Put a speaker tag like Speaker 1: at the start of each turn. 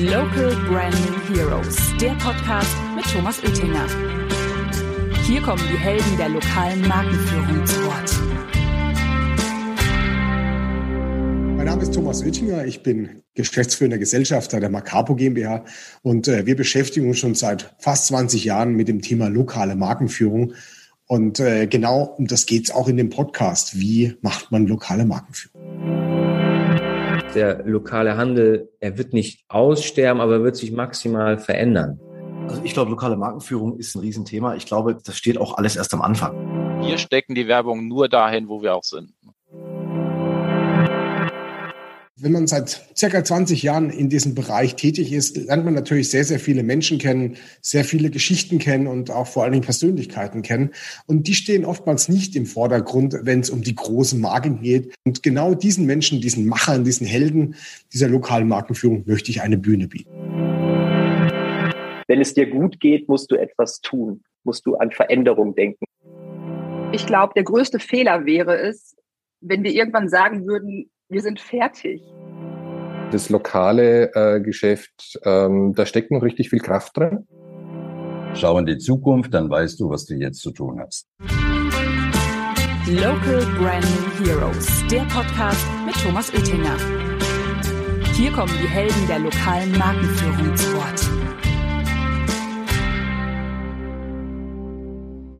Speaker 1: Local Branding Heroes, der Podcast mit Thomas Oettinger. Hier kommen die Helden der lokalen Markenführung zu Wort.
Speaker 2: Mein Name ist Thomas Oettinger, ich bin geschäftsführender Gesellschafter der Macapo GmbH und äh, wir beschäftigen uns schon seit fast 20 Jahren mit dem Thema lokale Markenführung. Und äh, genau um das geht es auch in dem Podcast. Wie macht man lokale Markenführung?
Speaker 3: Der lokale Handel, er wird nicht aussterben, aber wird sich maximal verändern.
Speaker 4: Also ich glaube, lokale Markenführung ist ein Riesenthema. Ich glaube, das steht auch alles erst am Anfang.
Speaker 5: Wir stecken die Werbung nur dahin, wo wir auch sind.
Speaker 2: Wenn man seit circa 20 Jahren in diesem Bereich tätig ist, lernt man natürlich sehr, sehr viele Menschen kennen, sehr viele Geschichten kennen und auch vor allen Dingen Persönlichkeiten kennen. Und die stehen oftmals nicht im Vordergrund, wenn es um die großen Marken geht. Und genau diesen Menschen, diesen Machern, diesen Helden dieser lokalen Markenführung möchte ich eine Bühne bieten.
Speaker 6: Wenn es dir gut geht, musst du etwas tun, musst du an Veränderung denken.
Speaker 7: Ich glaube, der größte Fehler wäre es, wenn wir irgendwann sagen würden, wir sind fertig.
Speaker 8: Das lokale äh, Geschäft, ähm, da steckt noch richtig viel Kraft drin.
Speaker 9: Schau in die Zukunft, dann weißt du, was du jetzt zu tun hast.
Speaker 1: Local Branding Heroes, der Podcast mit Thomas Oettinger. Hier kommen die Helden der lokalen Markenführung zu Wort.